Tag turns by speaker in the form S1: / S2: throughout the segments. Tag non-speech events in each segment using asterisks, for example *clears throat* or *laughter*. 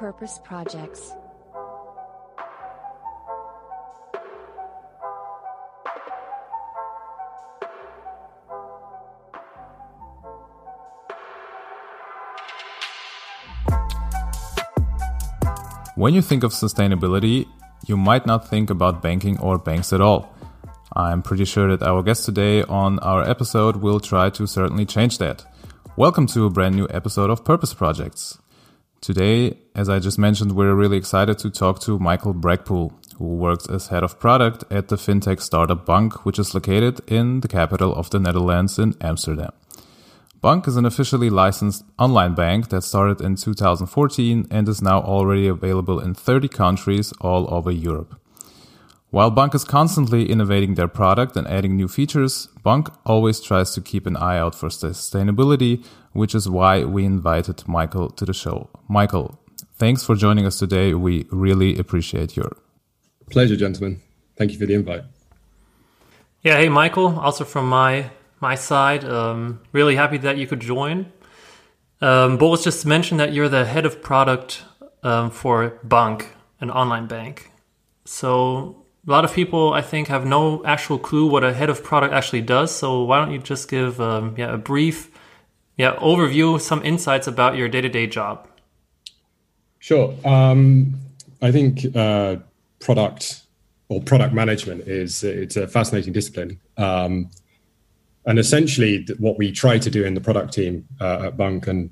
S1: Purpose Projects.
S2: When you think of sustainability, you might not think about banking or banks at all. I'm pretty sure that our guest today on our episode will try to certainly change that. Welcome to a brand new episode of Purpose Projects. Today, as I just mentioned, we're really excited to talk to Michael Bregpool, who works as head of product at the fintech startup Bunq, which is located in the capital of the Netherlands in Amsterdam. Bunq is an officially licensed online bank that started in 2014 and is now already available in 30 countries all over Europe. While Bunq is constantly innovating their product and adding new features, Bunq always tries to keep an eye out for sustainability, which is why we invited Michael to the show. Michael, thanks for joining us today. We really appreciate your
S3: pleasure, gentlemen. Thank you for the invite.
S4: Yeah, hey Michael, also from my my side. Um, really happy that you could join. Um, Boris just mentioned that you're the head of product um, for Bunq, an online bank. So a lot of people, I think, have no actual clue what a head of product actually does. So why don't you just give um, yeah, a brief yeah, overview, some insights about your day-to-day job?
S3: Sure. Um, I think uh, product or product management is it's a fascinating discipline. Um, and essentially, what we try to do in the product team uh, at Bunq, and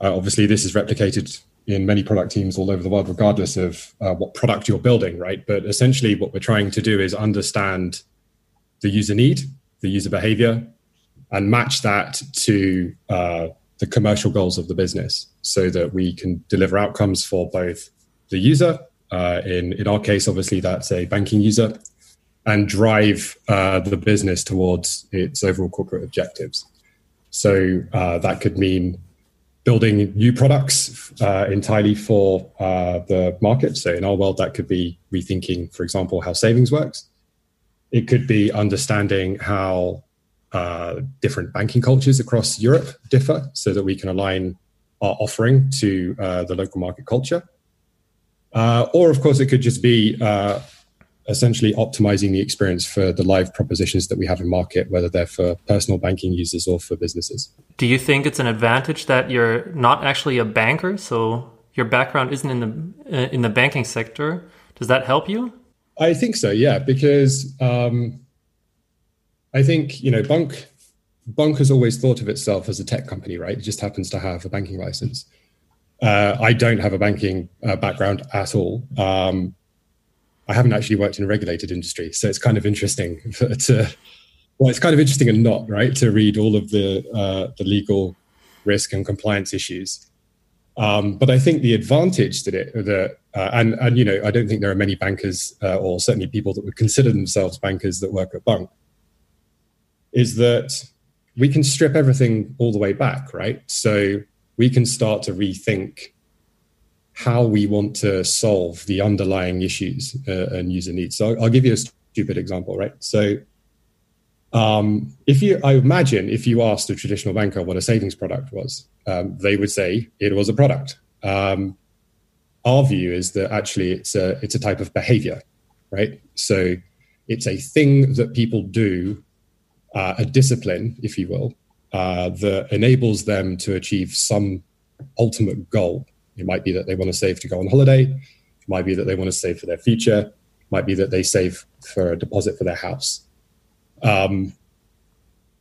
S3: uh, obviously this is replicated in many product teams all over the world, regardless of uh, what product you're building, right? But essentially, what we're trying to do is understand the user need, the user behavior, and match that to uh, the commercial goals of the business so that we can deliver outcomes for both the user. Uh, in, in our case, obviously, that's a banking user and drive uh, the business towards its overall corporate objectives. So uh, that could mean building new products uh, entirely for uh, the market. So in our world, that could be rethinking, for example, how savings works. It could be understanding how uh, different banking cultures across Europe differ so that we can align our offering to uh, the local market culture. or, of course, it could just be essentially optimizing the experience for the live propositions that we have in market, whether they're for personal banking users or for businesses.
S4: Do you think it's an advantage that you're not actually a banker, so your background isn't in the uh, in the banking sector? Does that help you?
S3: I think so, yeah, because um, I think you know Bunq Bunq has always thought of itself as a tech company, right? It just happens to have a banking license. Uh, I don't have a banking uh, background at all. Um, I haven't actually worked in a regulated industry, so it's kind of interesting *laughs* to well, it's kind of interesting and not right to read all of the uh, the legal risk and compliance issues. Um, but I think the advantage that it that uh, and and you know I don't think there are many bankers uh, or certainly people that would consider themselves bankers that work at Bunq is that we can strip everything all the way back, right? So we can start to rethink how we want to solve the underlying issues uh, and user needs. So I'll, give you a stupid example, right? So um, if you, I imagine if you asked a traditional banker what a savings product was, um, they would say it was a product. Um, our view is that actually it's a it's a type of behavior, right? So it's a thing that people do, uh, a discipline, if you will, uh, that enables them to achieve some ultimate goal it might be that they want to save to go on holiday. It might be that they want to save for their future. It might be that they save for a deposit for their house. Um,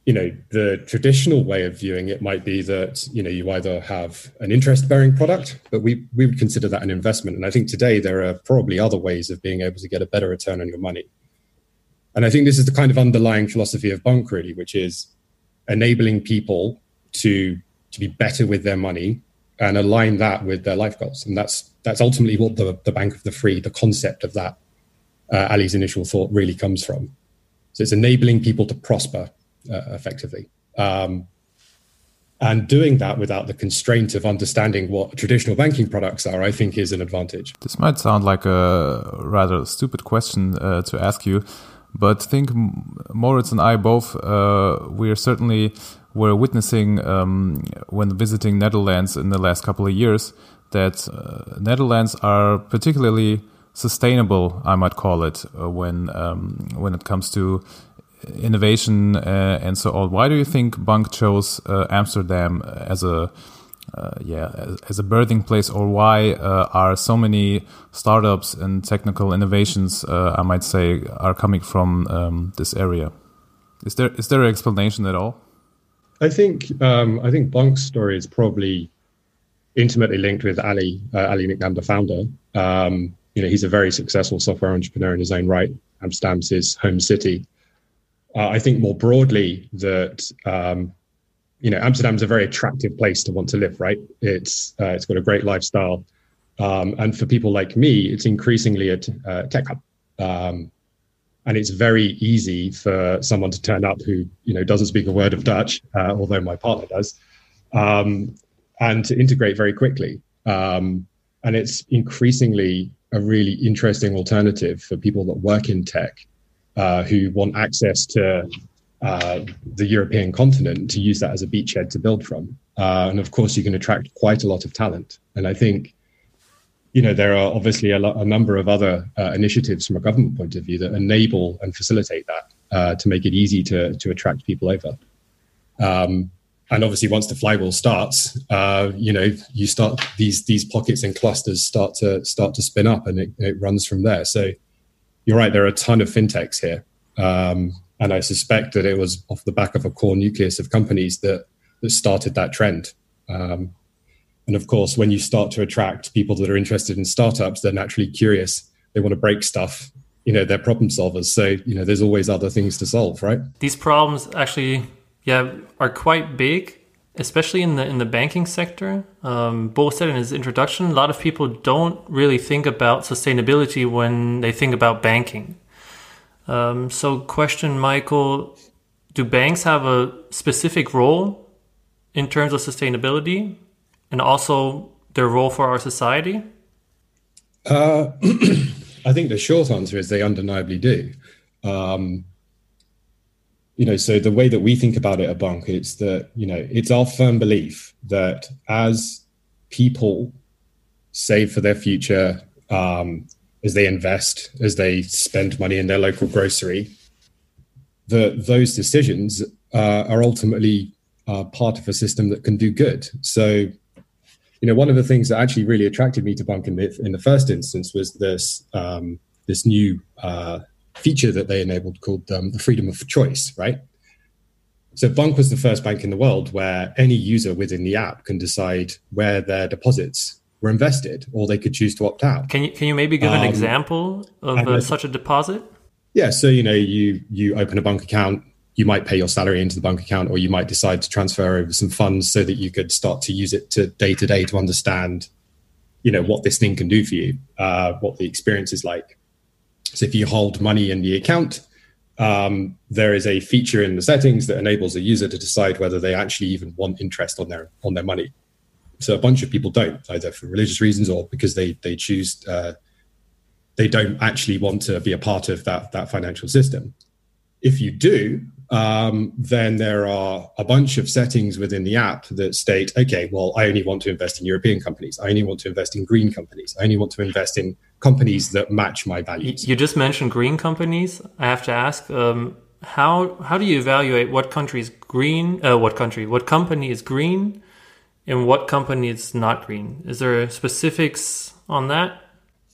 S3: you know, the traditional way of viewing it might be that you know you either have an interest-bearing product, but we we would consider that an investment. And I think today there are probably other ways of being able to get a better return on your money. And I think this is the kind of underlying philosophy of Bunq, really, which is enabling people to to be better with their money and align that with their life goals. And that's that's ultimately what the, the Bank of the Free, the concept of that, uh, Ali's initial thought really comes from. So it's enabling people to prosper uh, effectively. Um, and doing that without the constraint of understanding what traditional banking products are, I think, is an advantage.
S2: This might sound like a rather stupid question uh, to ask you, but I think Moritz and I both uh, we are certainly we're witnessing um, when visiting Netherlands in the last couple of years that uh, Netherlands are particularly sustainable, I might call it, uh, when um, when it comes to innovation uh, and so on. Why do you think Bunq chose uh, Amsterdam as a uh, yeah as, as, a birthing place, or why uh, are so many startups and technical innovations, I might say, are coming from um, this area? Is there is there an explanation at all?
S3: I think um, I think Bunq's story is probably intimately linked with Ali uh, Ali Niknam, the founder. Um, you know, he's a very successful software entrepreneur in his own right. Amsterdam's his home city. Uh, I think more broadly that um, you know Amsterdam's a very attractive place to want to live. Right? It's uh, it's got a great lifestyle, um, and for people like me, it's increasingly a t- uh, tech hub. Um, and it's very easy for someone to turn up who you know doesn't speak a word of Dutch, uh, although my partner does, um, and to integrate very quickly. Um, and it's increasingly a really interesting alternative for people that work in tech uh, who want access to uh, the European continent to use that as a beachhead to build from. Uh, and of course, you can attract quite a lot of talent. And I think you know, there are obviously a, lo- a number of other uh, initiatives from a government point of view that enable and facilitate that uh, to make it easy to to attract people over. Um, and obviously, once the flywheel starts, uh, you know, you start these these pockets and clusters start to start to spin up, and it, it runs from there. So, you're right. There are a ton of fintechs here, um, and I suspect that it was off the back of a core nucleus of companies that that started that trend. Um, and of course, when you start to attract people that are interested in startups, they're naturally curious. They want to break stuff. You know, they're problem solvers. So, you know, there's always other things to solve, right?
S4: These problems actually, yeah, are quite big, especially in the in the banking sector. Um, Bo said in his introduction, a lot of people don't really think about sustainability when they think about banking. Um, so, question, Michael, do banks have a specific role in terms of sustainability? and also their role for our society?
S3: Uh, *clears throat* I think the short answer is they undeniably do. Um, you know, so the way that we think about it at Bunq, it's that you know, it's our firm belief that as people save for their future, um, as they invest, as they spend money in their local grocery, that those decisions uh, are ultimately uh, part of a system that can do good. So you know, one of the things that actually really attracted me to Bunq in the, in the first instance was this um, this new uh, feature that they enabled called um, the freedom of choice, right? So Bunq was the first bank in the world where any user within the app can decide where their deposits were invested, or they could choose to opt out.
S4: Can you can you maybe give an um, example of uh, such a deposit?
S3: Yeah, so you know, you you open a bank account, you might pay your salary into the bank account or you might decide to transfer over some funds so that you could start to use it to day to day to understand you know what this thing can do for you uh, what the experience is like so if you hold money in the account um, there is a feature in the settings that enables a user to decide whether they actually even want interest on their on their money so a bunch of people don't either for religious reasons or because they they choose uh, they don't actually want to be a part of that that financial system if you do um, then there are a bunch of settings within the app that state, okay, well, I only want to invest in European companies. I only want to invest in green companies. I only want to invest in companies that match my values.
S4: You just mentioned green companies. I have to ask, um, how how do you evaluate what country is green? Uh, what country? What company is green, and what company is not green? Is there specifics on that?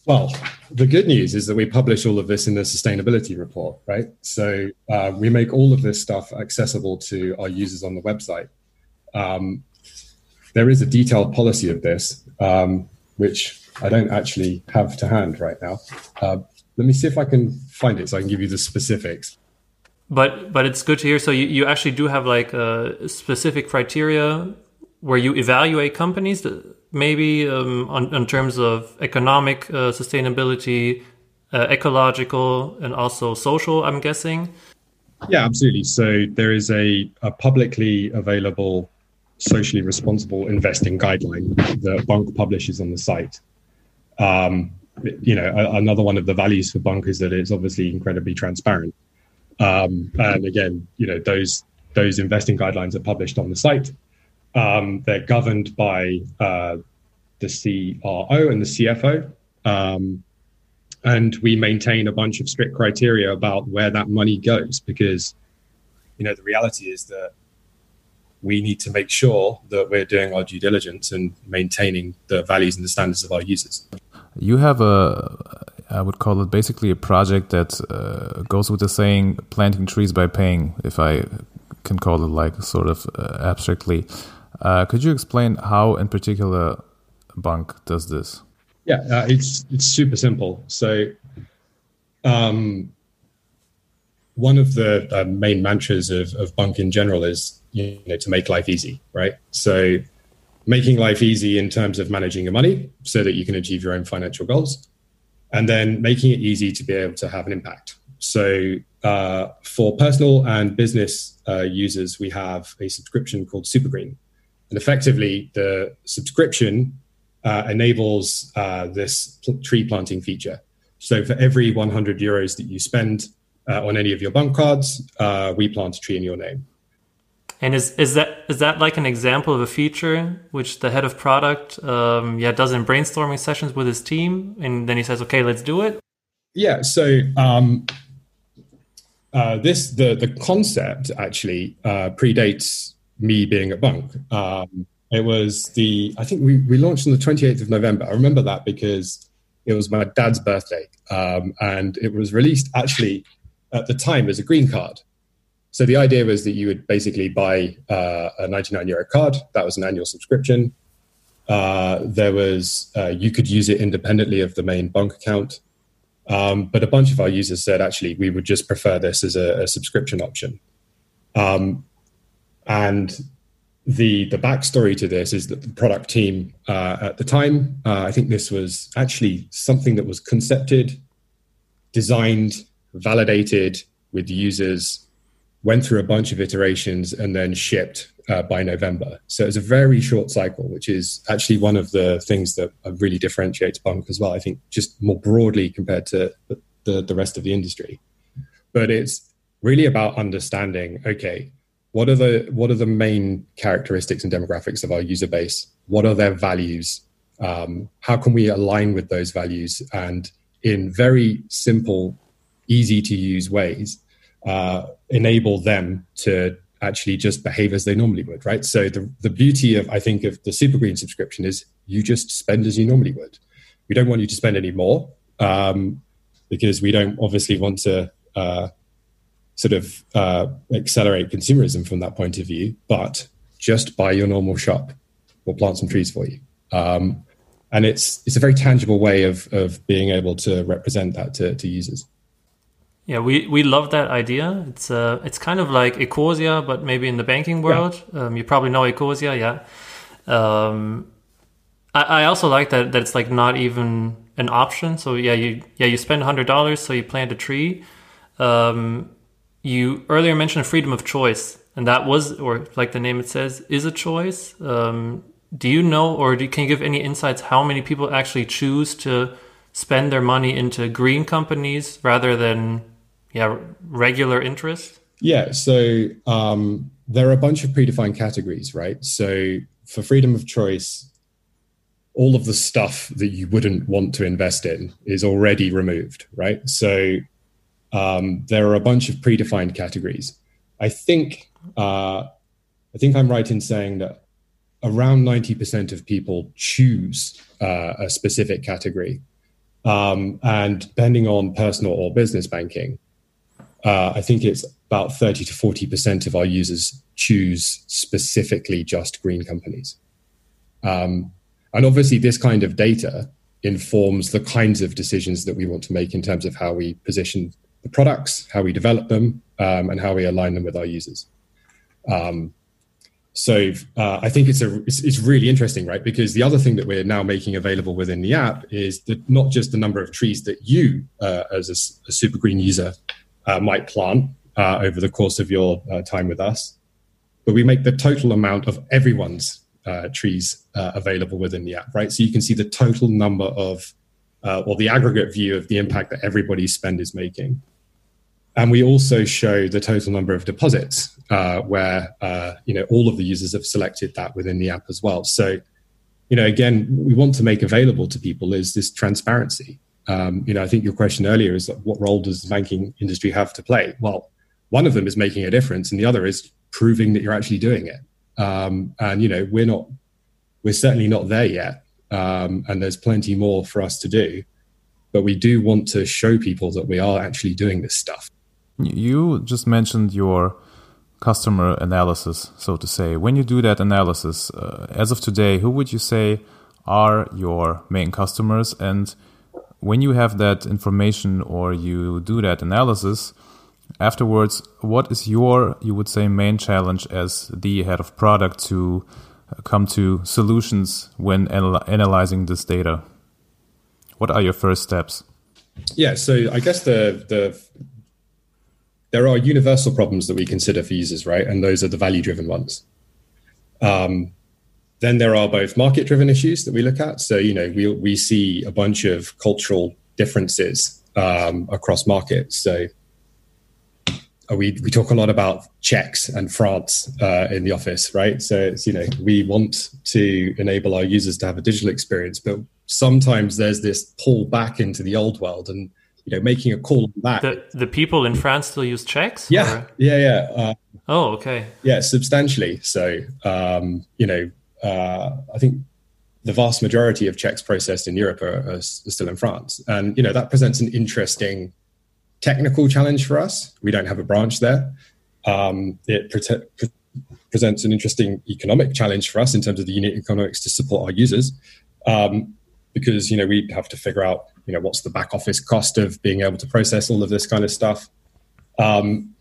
S3: Well, the good news is that we publish all of this in the sustainability report, right? So uh, we make all of this stuff accessible to our users on the website. Um, there is a detailed policy of this, um, which I don't actually have to hand right now. Uh, let me see if I can find it so I can give you the specifics.
S4: But but it's good to hear. So you, you actually do have like a specific criteria where you evaluate companies that maybe um, on, in terms of economic uh, sustainability, uh, ecological, and also social, I'm guessing?
S3: Yeah, absolutely. So there is a, a publicly available socially responsible investing guideline that Bunq publishes on the site. Um, you know, a, another one of the values for Bunq is that it's obviously incredibly transparent. Um, and again, you know, those those investing guidelines are published on the site. Um, they're governed by uh, the CRO and the CFO. Um, and we maintain a bunch of strict criteria about where that money goes because you know the reality is that we need to make sure that we're doing our due diligence and maintaining the values and the standards of our users
S2: you have a i would call it basically a project that uh, goes with the saying planting trees by paying if i can call it like sort of uh, abstractly uh, could you explain how in particular Bunq does this
S3: yeah, uh, it's it's super simple. So, um, one of the uh, main mantras of, of Bunq in general is you know to make life easy, right? So, making life easy in terms of managing your money so that you can achieve your own financial goals, and then making it easy to be able to have an impact. So, uh, for personal and business uh, users, we have a subscription called Supergreen, and effectively the subscription uh, enables uh, this pl- tree planting feature. So for every 100 euros that you spend uh, on any of your Bunq cards, uh, we plant a tree in your name.
S4: And is is that is that like an example of a feature which the head of product um, yeah does in brainstorming sessions with his team, and then he says, "Okay, let's do it."
S3: Yeah. So um, uh, this the the concept actually uh, predates me being at Bunq. Um, it was the, I think we, we launched on the 28th of November. I remember that because it was my dad's birthday. Um, and it was released actually at the time as a green card. So the idea was that you would basically buy uh, a 99 euro card. That was an annual subscription. Uh, there was, uh, you could use it independently of the main Bunq account. Um, but a bunch of our users said, actually, we would just prefer this as a, a subscription option. Um, and the the backstory to this is that the product team uh, at the time, uh, I think this was actually something that was concepted, designed, validated with users, went through a bunch of iterations, and then shipped uh, by November. So it's a very short cycle, which is actually one of the things that really differentiates Bunq as well. I think just more broadly compared to the, the rest of the industry, but it's really about understanding. Okay, what are the what are the main characteristics and demographics of our user base? What are their values? Um, how can we align with those values? And in very simple easy to use ways uh, enable them to actually just behave as they normally would right? So the, the beauty of i think of the super green subscription is you just spend as you normally would. We don't want you to spend any more um, because we don't obviously want to uh, sort of uh, accelerate consumerism from that point of view, but just buy your normal shop. We'll plant some trees for you. Um, and it's it's a very tangible way of of being able to represent that to, to users.
S4: Yeah, we, we love that idea. It's uh it's kind of like Ecosia, but maybe in the banking world. Yeah. Um, you probably know Ecosia, yeah. Um, I, I also like that that it's like not even an option. So yeah, you yeah you spend hundred dollars, so you plant a tree. Um, you earlier mentioned freedom of choice, and that was, or like the name it says, is a choice. Um, do you know, or do, can you give any insights how many people actually choose to spend their money into green companies rather than, yeah, regular interest?
S3: Yeah, so um, there are a bunch of predefined categories, right? So for freedom of choice, all of the stuff that you wouldn't want to invest in is already removed, right? So um, there are a bunch of predefined categories. I think uh, I think I'm right in saying that around 90% of people choose uh, a specific category. Um, and depending on personal or business banking, uh, I think it's about 30 to 40% of our users choose specifically just green companies. Um, and obviously, this kind of data informs the kinds of decisions that we want to make in terms of how we position the products, how we develop them, um, and how we align them with our users. Um, so uh, I think it's a it's, it's, really interesting, right? Because the other thing that we're now making available within the app is that not just the number of trees that you, uh, as a, a, Supergreen user, uh, might plant uh, over the course of your uh, time with us, but we make the total amount of everyone's uh, trees available within the app, right? So you can see the total number of, or the aggregate view of the impact that everybody's spend is making. And we also show the total number of deposits, uh, where uh, you know all of the users have selected that within the app as well. So you know, again, we want to make available to people is this transparency. Um, you know, I think your question earlier is that what role does the banking industry have to play? Well, one of them is making a difference, and the other is proving that you're actually doing it. Um, and you know, we're not, we're certainly not there yet, um, and there's plenty more for us to do. But we do want to show people that we are actually doing this stuff.
S2: You just mentioned your customer analysis, so to say. When you do that analysis, uh, as of today, who would you say are your main customers? And when you have that information or you do that analysis, afterwards, what is your, you would say, main challenge as the head of product to come to solutions when anal analyzing this data? What are your first steps?
S3: Yeah, so I guess the the there are universal problems that we consider for users, right? And those are the value driven ones. Um, then there are both market driven issues that we look at. So, you know, we, we see a bunch of cultural differences um, across markets. So, uh, we, we talk a lot about checks and France uh, in the office, right? So, it's, you know, we want to enable our users to have a digital experience, but sometimes there's this pull back into the old world. And you know making a call on that.
S4: The the people in France still use checks.
S3: Yeah, or? yeah, yeah. Uh,
S4: oh, okay.
S3: Yeah, substantially. So um, you know, uh, I think the vast majority of checks processed in Europe are, are, still in France, and you know that presents an interesting technical challenge for us. We don't have a branch there. Um, it pre- pre- presents an interesting economic challenge for us in terms of the unit economics to support our users, um, because you know we have to figure out you know what's the back office cost of being able to process all of this kind of stuff? Um,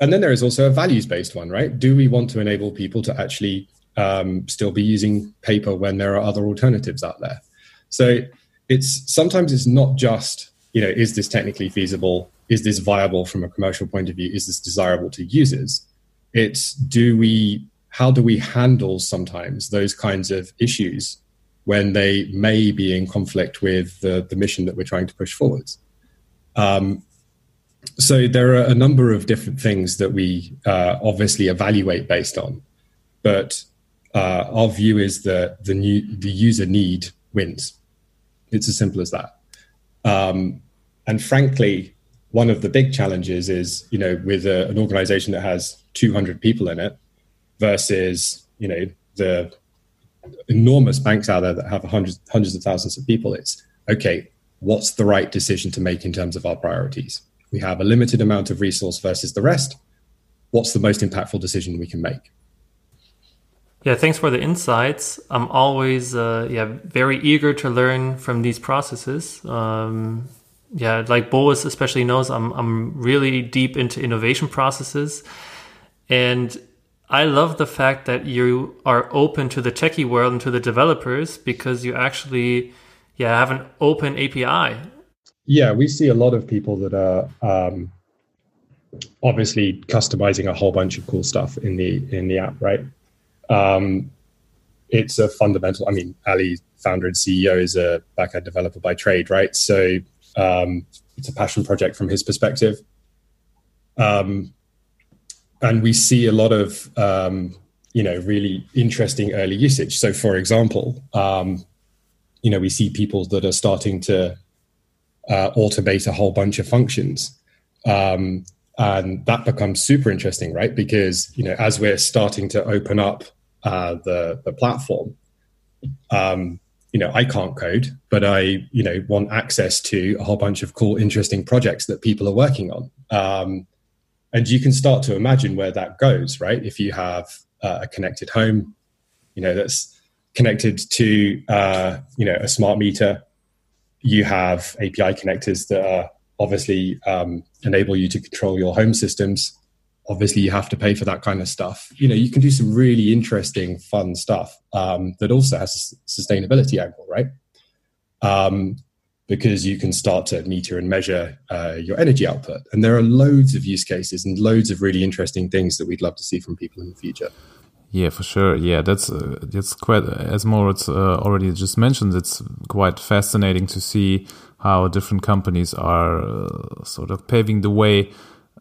S3: and then there is also a values based one right? Do we want to enable people to actually um, still be using paper when there are other alternatives out there? So it's sometimes it's not just you know is this technically feasible? Is this viable from a commercial point of view? Is this desirable to users? It's do we how do we handle sometimes those kinds of issues when they may be in conflict with the, the mission that we're trying to push forwards. Um, so there are a number of different things that we uh, obviously evaluate based on, but uh, our view is that the new the user need wins. It's as simple as that. Um, and frankly, one of the big challenges is you know with a, an organization that has 200 people in it versus you know the enormous banks out there that have hundreds hundreds of thousands of people it's okay what's the right decision to make in terms of our priorities? We have a limited amount of resource versus the rest. What's the most impactful decision we can make?
S4: Yeah thanks for the insights. I'm always uh, yeah very eager to learn from these processes. Um, yeah like boas especially knows i'm i'm really deep into innovation processes. And I love the fact that you are open to the techie world and to the developers because you actually yeah have an open API.
S3: Yeah, we see a lot of people that are um, obviously customizing a whole bunch of cool stuff in the in the app, right? Um, it's a fundamental. I mean, Ali, founder and CEO, is a backend developer by trade, right? So um, it's a passion project from his perspective. Um, and we see a lot of um, you know really interesting early usage. So, for example, um, you know we see people that are starting to uh, automate a whole bunch of functions, um, and that becomes super interesting, right? Because you know as we're starting to open up uh, the the platform. Um, you know, I can't code, but I, you know, want access to a whole bunch of cool, interesting projects that people are working on. Um, and you can start to imagine where that goes right? If you have uh, a connected home you know that's connected to uh, you know a smart meter. You have api connectors that are obviously um, enable you to control your home systems. Obviously you have to pay for that kind of stuff. You know you can do some really interesting fun stuff um, that also has a sustainability angle right? Um, because you can start to meter and measure uh, your energy output. And there are loads of use cases and loads of really interesting things that we'd love to see from people in the future.
S2: Yeah, for sure. Yeah, that's uh, that's quite as Moritz uh, already just mentioned. It's quite fascinating to see how different companies are uh, sort of paving the way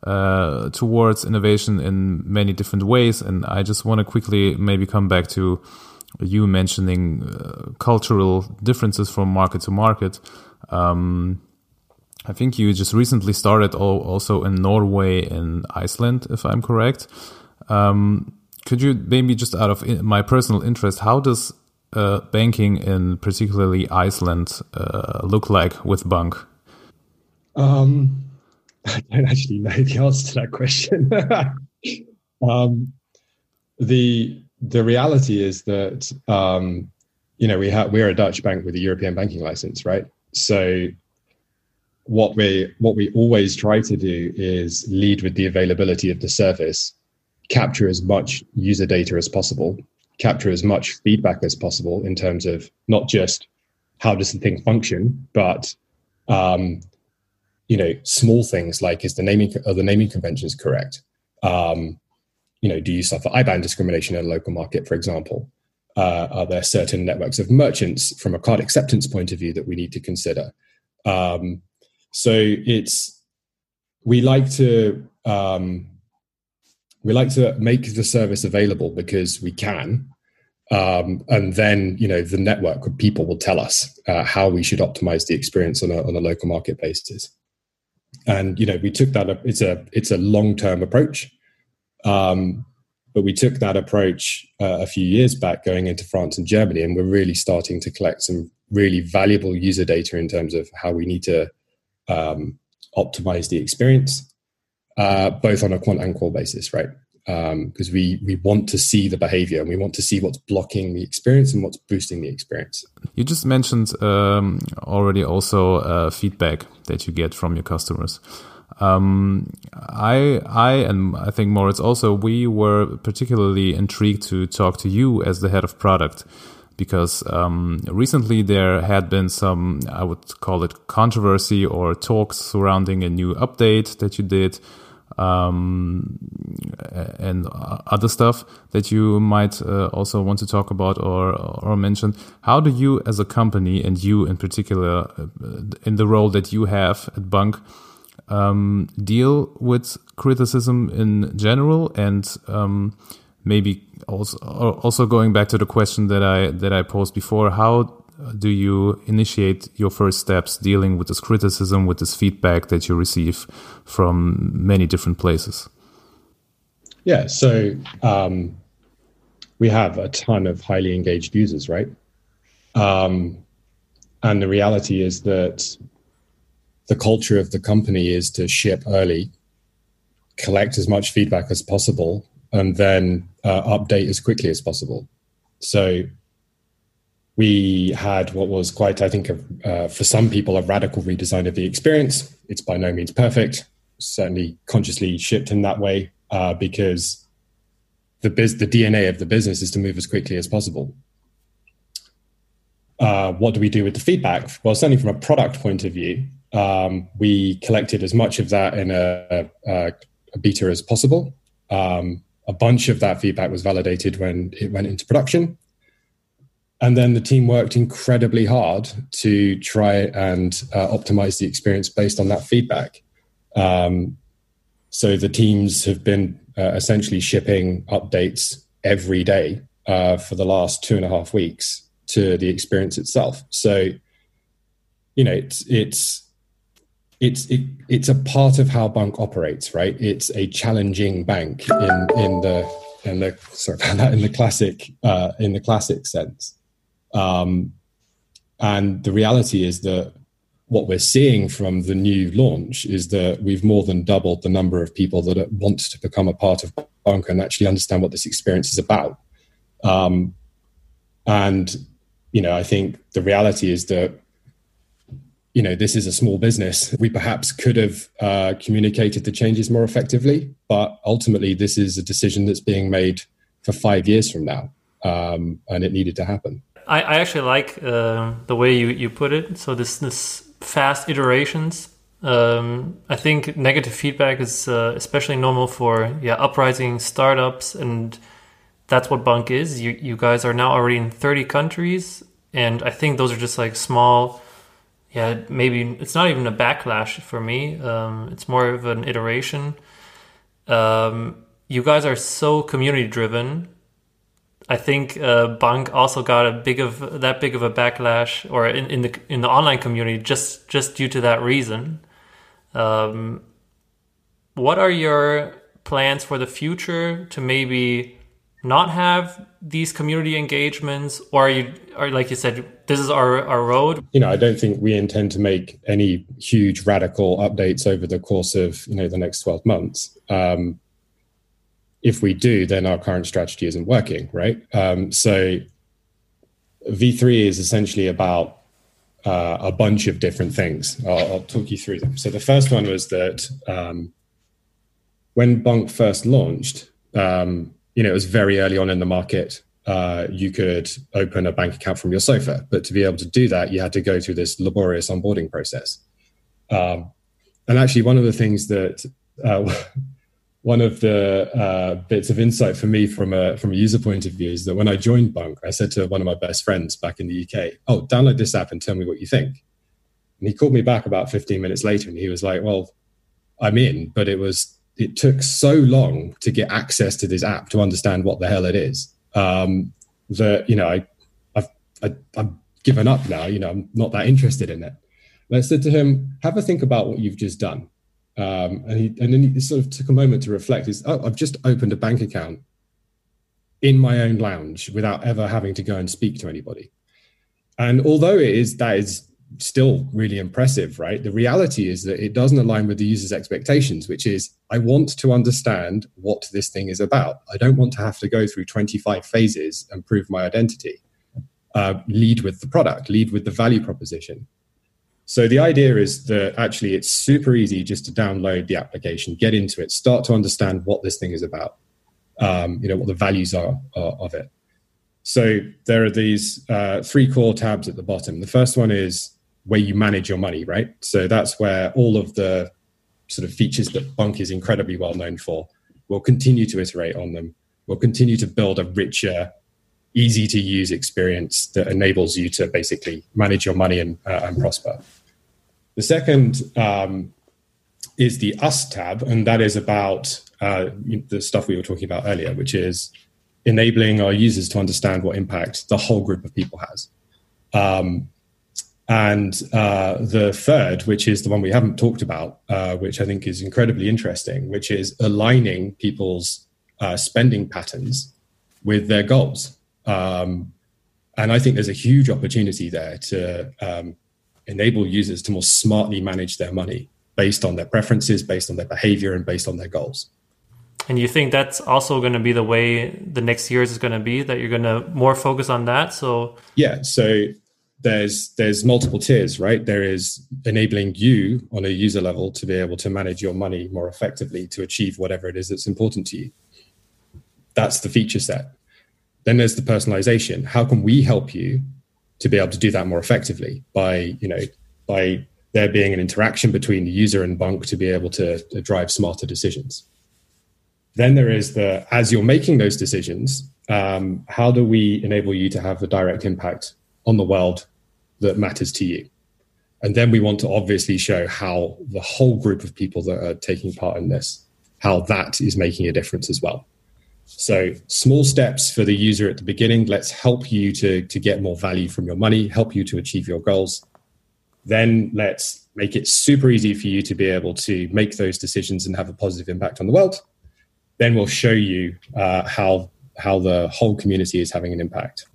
S2: uh, towards innovation in many different ways. And I just want to quickly maybe come back to you mentioning uh, cultural differences from market to market. Um, I think you just recently started also in Norway and Iceland, if I'm correct. Um, could you maybe just out of my personal interest, how does uh, banking in particularly Iceland uh, look like with Bunq?
S3: Um, *laughs* I don't actually know the answer to that question. *laughs* um, the the reality is that um, you know we have we're a Dutch bank with a European banking license, right? So what we what we always try to do is lead with the availability of the service, capture as much user data as possible, capture as much feedback as possible in terms of not just how does the thing function, but um, you know small things like is the naming are the naming conventions correct? Um, you know, do you suffer IBAN discrimination in a local market, for example? Uh, are there certain networks of merchants from a card acceptance point of view that we need to consider? Um, so it's we like to um, we like to make the service available because we can, um, and then you know the network of people will tell us uh, how we should optimize the experience on a, on a local market basis. And you know we took that. It's a it's a long term approach, um, but we took that approach uh, a few years back, going into France and Germany, and we're really starting to collect some really valuable user data in terms of how we need to um, optimize the experience, uh, both on a quant and qual basis, right? Because um, we we want to see the behavior and we want to see what's blocking the experience and what's boosting the experience.
S2: You just mentioned um, already also uh, feedback that you get from your customers. Um, I, I, and I think Moritz also, we were particularly intrigued to talk to you as the head of product because um, recently there had been some, I would call it controversy or talks surrounding a new update that you did um, and other stuff that you might uh, also want to talk about or, or mention. How do you, as a company, and you in particular, uh, in the role that you have at Bunq, um, deal with criticism in general and um, maybe also also going back to the question that I that I posed before, how do you initiate your first steps dealing with this criticism, with this feedback that you receive from many different places?
S3: Yeah, so um, we have a ton of highly engaged users, right? Um, and the reality is that the culture of the company is to ship early, collect as much feedback as possible, and then uh, update as quickly as possible. So we had what was quite, I think, a, uh, for some people, a radical redesign of the experience. It's by no means perfect. Certainly, consciously shipped in that way uh, because the biz- the DNA of the business is to move as quickly as possible. Uh, what do we do with the feedback? Well, certainly from a product point of view, um, we collected as much of that in a, a, a beta as possible. Um, a bunch of that feedback was validated when it went into production. And then the team worked incredibly hard to try and uh, optimize the experience based on that feedback. Um, so the teams have been uh, essentially shipping updates every day uh, for the last two and a half weeks to the experience itself. So, you know, it's it's it's it, it's a part of how bank operates, right? It's a challenging bank in in the in the sorry about that in the classic uh, in the classic sense. Um, and the reality is that what we're seeing from the new launch is that we've more than doubled the number of people that want to become a part of Bunq and actually understand what this experience is about. Um, and you know, I think the reality is that you know, this is a small business. We perhaps could have uh, communicated the changes more effectively, but ultimately, this is a decision that's being made for five years from now, um, and it needed to happen.
S4: I, I actually like uh, the way you, you put it. So this this fast iterations. Um, I think negative feedback is uh, especially normal for yeah uprising startups, and that's what Bunq is. You you guys are now already in thirty countries, and I think those are just like small yeah, maybe it's not even a backlash for me. Um, it's more of an iteration. Um, you guys are so community driven. I think uh, also got a big of that big of a backlash, or in, in the in the online community, just just due to that reason. Um, what are your plans for the future to maybe not have these community engagements, or are you, or like you said, this is our our road?
S3: You know, I don't think we intend to make any huge radical updates over the course of you know the next twelve months. Um, if we do, then our current strategy isn't working, right? Um, so V3 is essentially about uh, a bunch of different things. I'll, I'll, talk you through them. So the first one was that um, when Bunq first launched, um, you know, it was very early on in the market. Uh, you could open a bank account from your sofa, but to be able to do that, you had to go through this laborious onboarding process. Um, and actually, one of the things that uh, *laughs* one of the uh, bits of insight for me from a from a user point of view is that when I joined Bunq, I said to one of my best friends back in the UK, "Oh, download this app and tell me what you think." And he called me back about 15 minutes later, and he was like, "Well, I'm in, but it was it took so long to get access to this app to understand what the hell it is um, that you know I I've I, I've given up now. You know, I'm not that interested in it." And I said to him, "Have a think about what you've just done." Um, and, he, and then he sort of took a moment to reflect. Is oh, I've just opened a bank account in my own lounge without ever having to go and speak to anybody. And although it is that is still really impressive, right? The reality is that it doesn't align with the user's expectations, which is I want to understand what this thing is about. I don't want to have to go through 25 phases and prove my identity. Uh, lead with the product, lead with the value proposition. So the idea is that actually it's super easy just to download the application, get into it, start to understand what this thing is about, um, you know, what the values are, are, of it. So there are these uh, three core tabs at the bottom. The first one is where you manage your money, right? So that's where all of the sort of features that Bunq is incredibly well known for. We'll continue to iterate on them. We'll continue to build a richer, easy to use experience that enables you to basically manage your money and, uh, and prosper. The second um, is the Us tab, and that is about uh, the stuff we were talking about earlier, which is enabling our users to understand what impact the whole group of people has. Um, and uh, the third, which is the one we haven't talked about, uh, which I think is incredibly interesting, which is aligning people's uh, spending patterns with their goals. Um, and I think there's a huge opportunity there to um, enable users to more smartly manage their money based on their preferences, based on their behavior, and based on their goals.
S4: And you think that's also going to be the way the next years is going to be that you're going to more focus on that? So
S3: yeah, so there's there's multiple tiers, right? There is enabling you on a user level to be able to manage your money more effectively to achieve whatever it is that's important to you. That's the feature set. Then there's the personalization. How can we help you to be able to do that more effectively by you know by there being an interaction between the user and Bunq to be able to, to drive smarter decisions. Then there is the as you're making those decisions, um, how do we enable you to have a direct impact on the world that matters to you? And then we want to obviously show how the whole group of people that are taking part in this, how that is making a difference as well. So small steps for the user at the beginning. Let's help you to, to get more value from your money, help you to achieve your goals. Then let's make it super easy for you to be able to make those decisions and have a positive impact on the world. Then we'll show you uh, how how the whole community is having an impact.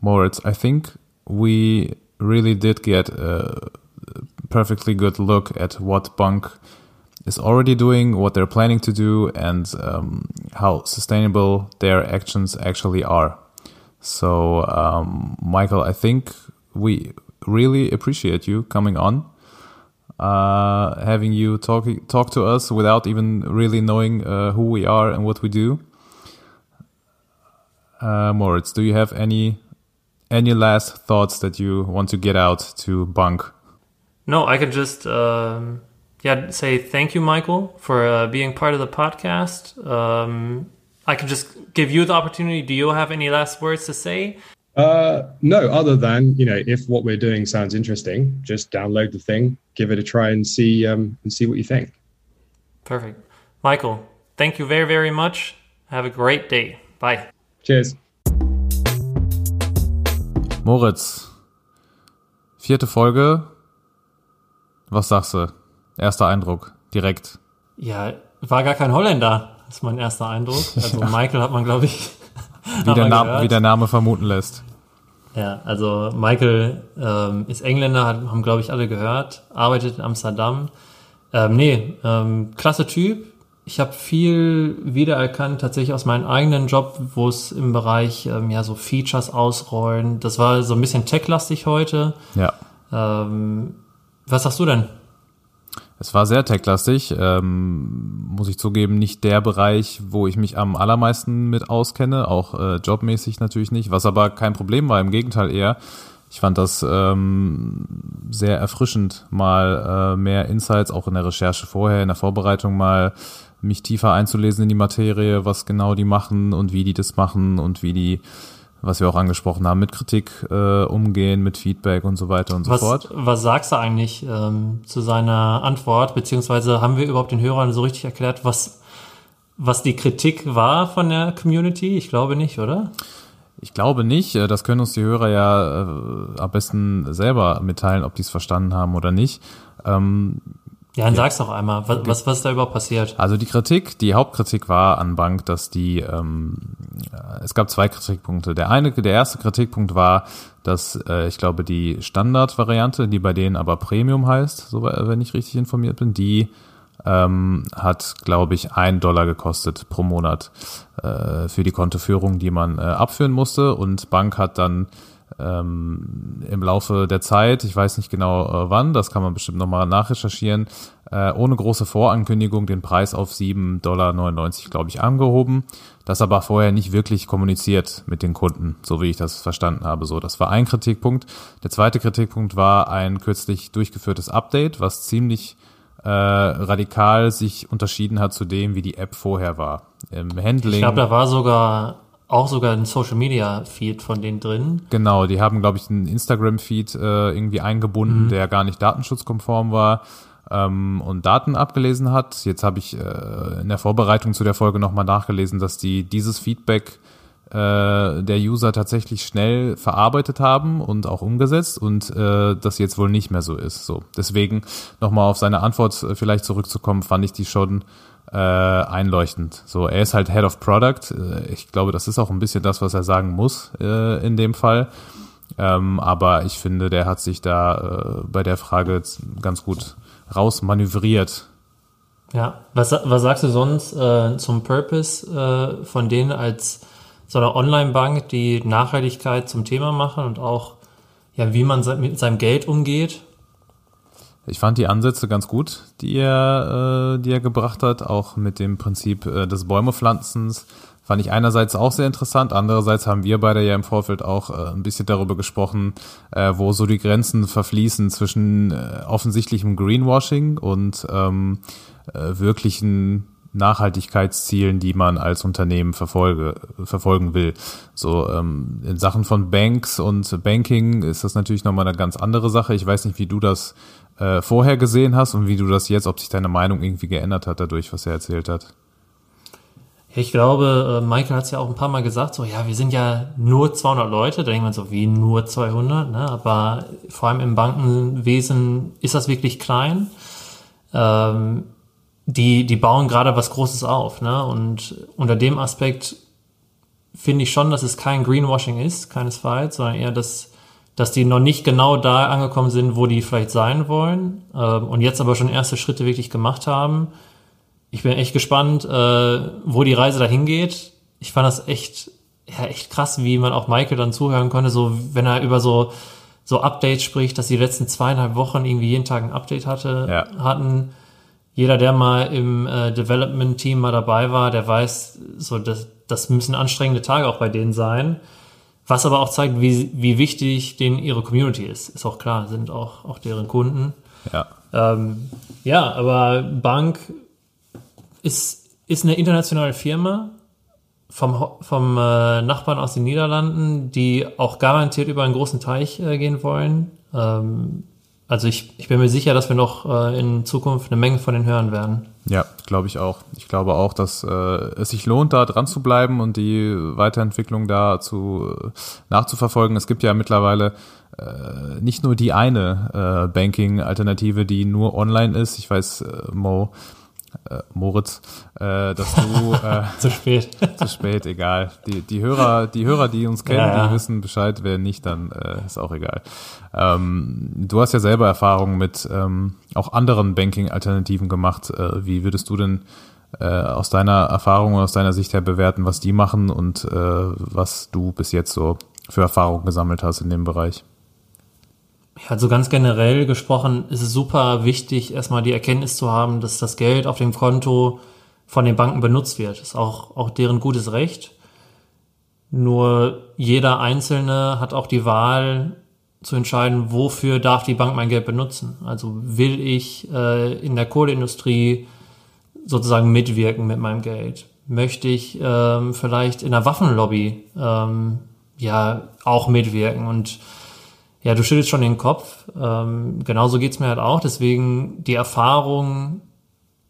S2: Moritz, I think we really did get a perfectly good look at what Bunq is already doing, what they're planning to do, and um, how sustainable their actions actually are. So, um, Michael, I think we really appreciate you coming on, uh, having you talk talk to us without even really knowing uh, who we are and what we do. Uh, Moritz, do you have any any last thoughts that you want to get out to Bunq?
S4: No, I can just. Um yeah, say thank you, Michael, for uh, being part of the podcast. Um, I can just give you the opportunity. Do you have any last words to say?
S3: Uh, no, other than you know, if what we're doing sounds interesting, just download the thing, give it a try, and see um, and see what you think.
S4: Perfect, Michael. Thank you very very much. Have a great day. Bye.
S3: Cheers.
S2: Moritz, vierte Folge. Was sagst du? Erster Eindruck, direkt.
S4: Ja, war gar kein Holländer, ist mein erster Eindruck. Also *laughs* ja. Michael hat man, glaube ich,
S2: wie der, Name, wie der Name vermuten lässt.
S4: Ja, also Michael ähm, ist Engländer, haben, glaube ich, alle gehört, arbeitet in Amsterdam. Ähm, nee, ähm, klasse Typ. Ich habe viel wiedererkannt, tatsächlich aus meinem eigenen Job, wo es im Bereich ähm, ja so Features ausrollen. Das war so ein bisschen techlastig heute.
S2: Ja.
S4: Ähm, was sagst du denn?
S2: Es war sehr techlastig, ähm, muss ich zugeben, nicht der Bereich, wo ich mich am allermeisten mit auskenne, auch äh, jobmäßig natürlich nicht, was aber kein Problem war, im Gegenteil eher. Ich fand das ähm, sehr erfrischend, mal äh, mehr Insights, auch in der Recherche vorher, in der Vorbereitung mal mich tiefer einzulesen in die Materie, was genau die machen und wie die das machen und wie die was wir auch angesprochen haben, mit Kritik äh, umgehen, mit Feedback und so weiter und so
S4: was,
S2: fort.
S4: Was sagst du eigentlich ähm, zu seiner Antwort, beziehungsweise haben wir überhaupt den Hörern so richtig erklärt, was, was die Kritik war von der Community? Ich glaube nicht, oder?
S2: Ich glaube nicht. Äh, das können uns die Hörer ja äh, am besten selber mitteilen, ob die es verstanden haben oder nicht. Ähm,
S4: ja, dann ja. sag's doch einmal, was, was, was ist da überhaupt passiert?
S2: Also die Kritik, die Hauptkritik war an Bank, dass die, ähm, es gab zwei Kritikpunkte. Der eine, der erste Kritikpunkt war, dass äh, ich glaube die Standardvariante, die bei denen aber Premium heißt, so wenn ich richtig informiert bin, die ähm, hat, glaube ich, ein Dollar gekostet pro Monat äh, für die Kontoführung, die man äh, abführen musste. Und Bank hat dann ähm, im Laufe der Zeit, ich weiß nicht genau äh, wann, das kann man bestimmt nochmal nachrecherchieren, äh, ohne große Vorankündigung den Preis auf 7,99 Dollar, glaube ich, angehoben. Das aber vorher nicht wirklich kommuniziert mit den Kunden, so wie ich das verstanden habe. So, das war ein Kritikpunkt. Der zweite Kritikpunkt war ein kürzlich durchgeführtes Update, was ziemlich äh, radikal sich unterschieden hat zu dem, wie die App vorher war. Im Handling. Ich
S4: glaube, da war sogar auch sogar ein Social Media Feed von denen drin.
S2: Genau, die haben, glaube ich, einen Instagram Feed äh, irgendwie eingebunden, mhm. der gar nicht datenschutzkonform war ähm, und Daten abgelesen hat. Jetzt habe ich äh, in der Vorbereitung zu der Folge nochmal nachgelesen, dass die dieses Feedback äh, der User tatsächlich schnell verarbeitet haben und auch umgesetzt und äh, das jetzt wohl nicht mehr so ist. So, deswegen nochmal auf seine Antwort äh, vielleicht zurückzukommen, fand ich die schon äh, einleuchtend. So, er ist halt Head of Product. Äh, ich glaube, das ist auch ein bisschen das, was er sagen muss äh, in dem Fall. Ähm, aber ich finde, der hat sich da äh, bei der Frage ganz gut rausmanövriert.
S4: Ja, was, was sagst du sonst äh, zum Purpose äh, von denen als so eine Online-Bank, die Nachhaltigkeit zum Thema machen und auch ja, wie man mit seinem Geld umgeht?
S2: Ich fand die Ansätze ganz gut, die er, äh, die er gebracht hat, auch mit dem Prinzip äh, des Bäumepflanzens. Fand ich einerseits auch sehr interessant, andererseits haben wir beide ja im Vorfeld auch äh, ein bisschen darüber gesprochen, äh, wo so die Grenzen verfließen zwischen äh, offensichtlichem Greenwashing und ähm, äh, wirklichen Nachhaltigkeitszielen, die man als Unternehmen verfolge, verfolgen will. So ähm, in Sachen von Banks und Banking ist das natürlich nochmal eine ganz andere Sache. Ich weiß nicht, wie du das äh, vorher gesehen hast und wie du das jetzt, ob sich deine Meinung irgendwie geändert hat dadurch, was er erzählt hat.
S4: Ich glaube, äh, Michael hat es ja auch ein paar Mal gesagt, so, ja, wir sind ja nur 200 Leute, da denkt man so, wie nur 200, ne? aber vor allem im Bankenwesen ist das wirklich klein. Ähm, die, die bauen gerade was Großes auf, ne? und unter dem Aspekt finde ich schon, dass es kein Greenwashing ist, keinesfalls, sondern eher, dass dass die noch nicht genau da angekommen sind, wo die vielleicht sein wollen ähm, und jetzt aber schon erste Schritte wirklich gemacht haben. Ich bin echt gespannt, äh, wo die Reise dahin geht. Ich fand das echt, ja, echt krass, wie man auch Michael dann zuhören konnte, so wenn er über so so Updates spricht, dass die letzten zweieinhalb Wochen irgendwie jeden Tag ein Update hatte, ja. hatten. Jeder, der mal im äh, Development-Team mal dabei war, der weiß, so das, das müssen anstrengende Tage auch bei denen sein. Was aber auch zeigt, wie, wie wichtig denen ihre Community ist. Ist auch klar, sind auch, auch deren Kunden.
S2: Ja.
S4: Ähm, ja, aber Bank ist, ist eine internationale Firma vom, vom äh, Nachbarn aus den Niederlanden, die auch garantiert über einen großen Teich äh, gehen wollen. Ähm, also ich, ich bin mir sicher, dass wir noch äh, in Zukunft eine Menge von den hören werden.
S2: Ja, glaube ich auch. Ich glaube auch, dass äh, es sich lohnt, da dran zu bleiben und die Weiterentwicklung da zu nachzuverfolgen. Es gibt ja mittlerweile äh, nicht nur die eine äh, Banking-Alternative, die nur online ist. Ich weiß, äh, Mo, äh, Moritz, äh, dass du äh, *laughs*
S4: zu spät, *laughs*
S2: zu spät, egal. Die die Hörer, die Hörer, die uns kennen, ja, ja. die wissen Bescheid. Wer nicht, dann äh, ist auch egal. Ähm, du hast ja selber Erfahrungen mit ähm, auch anderen Banking-Alternativen gemacht. Äh, wie würdest du denn äh, aus deiner Erfahrung und aus deiner Sicht her bewerten, was die machen und äh, was du bis jetzt so für Erfahrungen gesammelt hast in dem Bereich?
S4: Also ganz generell gesprochen ist es super wichtig, erstmal die Erkenntnis zu haben, dass das Geld auf dem Konto von den Banken benutzt wird. Das ist auch, auch deren gutes Recht. Nur jeder Einzelne hat auch die Wahl zu entscheiden, wofür darf die Bank mein Geld benutzen. Also will ich äh, in der Kohleindustrie sozusagen mitwirken mit meinem Geld? Möchte ich ähm, vielleicht in der Waffenlobby ähm, ja auch mitwirken? Und ja, du schüttelst schon den Kopf. Ähm, genauso geht's mir halt auch. Deswegen die Erfahrung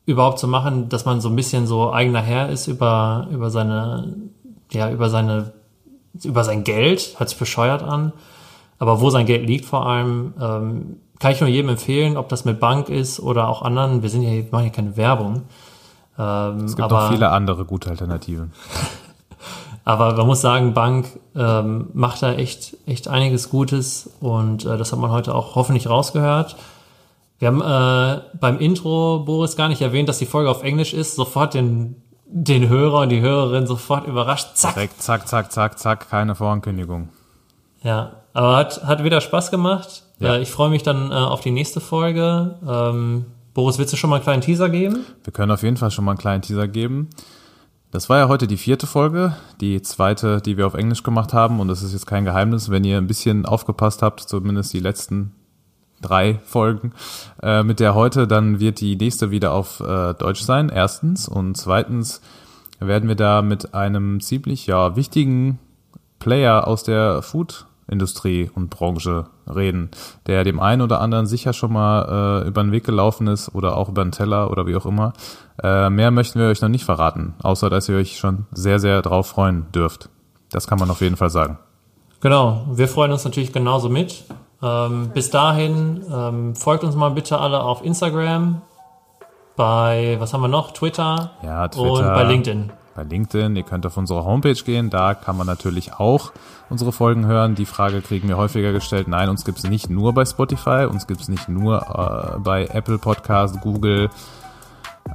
S4: überhaupt zu machen, dass man so ein bisschen so eigener Herr ist über, über seine, ja, über seine, über sein Geld, hört sich bescheuert an. Aber wo sein Geld liegt vor allem, ähm, kann ich nur jedem empfehlen, ob das mit Bank ist oder auch anderen. Wir sind ja, wir machen ja keine Werbung.
S2: Ähm, es gibt aber, auch viele andere gute Alternativen. *laughs*
S4: Aber man muss sagen, Bank ähm, macht da echt, echt einiges Gutes und äh, das hat man heute auch hoffentlich rausgehört. Wir haben äh, beim Intro, Boris, gar nicht erwähnt, dass die Folge auf Englisch ist. Sofort den, den Hörer und die Hörerin sofort überrascht.
S2: Zack. Direkt zack, zack, zack, zack, keine Vorankündigung.
S4: Ja, aber hat, hat wieder Spaß gemacht. Ja. Äh, ich freue mich dann äh, auf die nächste Folge. Ähm, Boris, willst du schon mal einen kleinen Teaser geben?
S2: Wir können auf jeden Fall schon mal einen kleinen Teaser geben. Das war ja heute die vierte Folge, die zweite, die wir auf Englisch gemacht haben. Und das ist jetzt kein Geheimnis, wenn ihr ein bisschen aufgepasst habt, zumindest die letzten drei Folgen äh, mit der heute, dann wird die nächste wieder auf äh, Deutsch sein, erstens. Und zweitens werden wir da mit einem ziemlich ja, wichtigen Player aus der Food Industrie und Branche reden, der dem einen oder anderen sicher schon mal äh, über den Weg gelaufen ist oder auch über den Teller oder wie auch immer. Äh, mehr möchten wir euch noch nicht verraten, außer dass ihr euch schon sehr, sehr drauf freuen dürft. Das kann man auf jeden Fall sagen.
S4: Genau, wir freuen uns natürlich genauso mit. Ähm, bis dahin ähm, folgt uns mal bitte alle auf Instagram, bei, was haben wir noch, Twitter,
S2: ja, Twitter
S4: und bei LinkedIn
S2: bei LinkedIn. Ihr könnt auf unsere Homepage gehen, da kann man natürlich auch unsere Folgen hören. Die Frage kriegen wir häufiger gestellt. Nein, uns gibt's nicht nur bei Spotify, uns gibt's nicht nur äh, bei Apple Podcast, Google.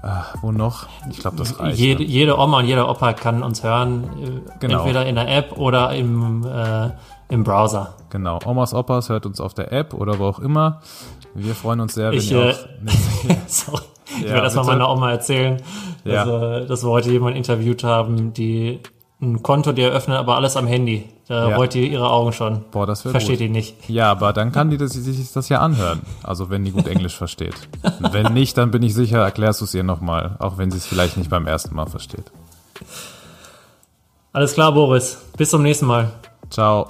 S2: Äh, wo noch? Ich glaube, das reicht.
S4: Jede, ne? jede Oma und jeder Opa kann uns hören, äh, genau. entweder in der App oder im, äh, im Browser.
S2: Genau, Omas, Opas hört uns auf der App oder wo auch immer. Wir freuen uns sehr, wenn
S4: ich,
S2: ihr
S4: äh, auch... *laughs* Sorry. Ich ja, werde das mal meiner Oma erzählen, ja. dass, dass wir heute jemanden interviewt haben, die ein Konto, die eröffnet, aber alles am Handy. Da ja. rollt die ihre Augen schon.
S2: Boah, das
S4: wird Versteht
S2: gut.
S4: die nicht.
S2: Ja, aber dann kann die das, sich das ja anhören. Also wenn die gut Englisch versteht. wenn nicht, dann bin ich sicher, erklärst du es ihr nochmal. Auch wenn sie es vielleicht nicht beim ersten Mal versteht.
S4: Alles klar, Boris. Bis zum nächsten Mal.
S2: Ciao.